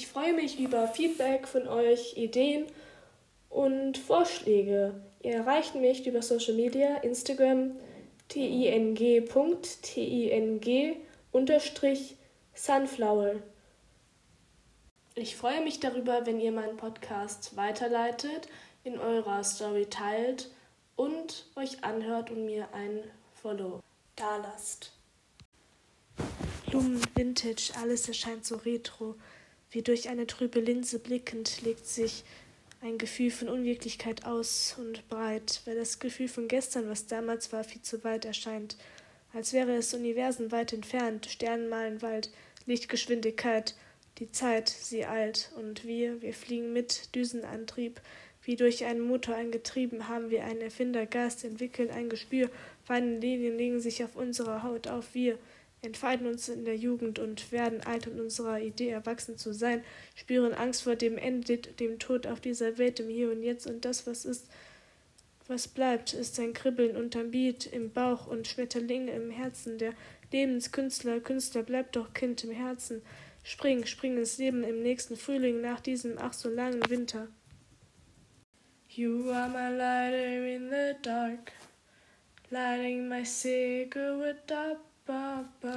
Ich freue mich über Feedback von euch, Ideen und Vorschläge. Ihr erreicht mich über Social Media, Instagram, ting.ting-sunflower. Ich freue mich darüber, wenn ihr meinen Podcast weiterleitet, in eurer Story teilt und euch anhört und mir ein Follow dalasst. Blumen, Vintage, alles erscheint so retro. Wie durch eine trübe Linse blickend legt sich ein Gefühl von Unwirklichkeit aus und breit, weil das Gefühl von gestern, was damals war, viel zu weit erscheint. Als wäre es Universen weit entfernt, Sternenmalenwald, Lichtgeschwindigkeit, die Zeit, sie eilt, und wir, wir fliegen mit Düsenantrieb, wie durch einen Motor angetrieben, haben wir einen Erfindergeist, entwickeln ein Gespür, feine Linien legen sich auf unserer Haut auf, wir entfalten uns in der Jugend und werden alt und unserer Idee erwachsen zu sein, spüren Angst vor dem Ende, dem Tod auf dieser Welt, im Hier und Jetzt und das, was ist, was bleibt, ist ein Kribbeln unterm Beat im Bauch und Schmetterlinge im Herzen. Der Lebenskünstler, Künstler bleibt doch Kind im Herzen. Spring, spring ins Leben im nächsten Frühling nach diesem ach so langen Winter. You are my lighter in the dark, lighting my cigarette up, ba ba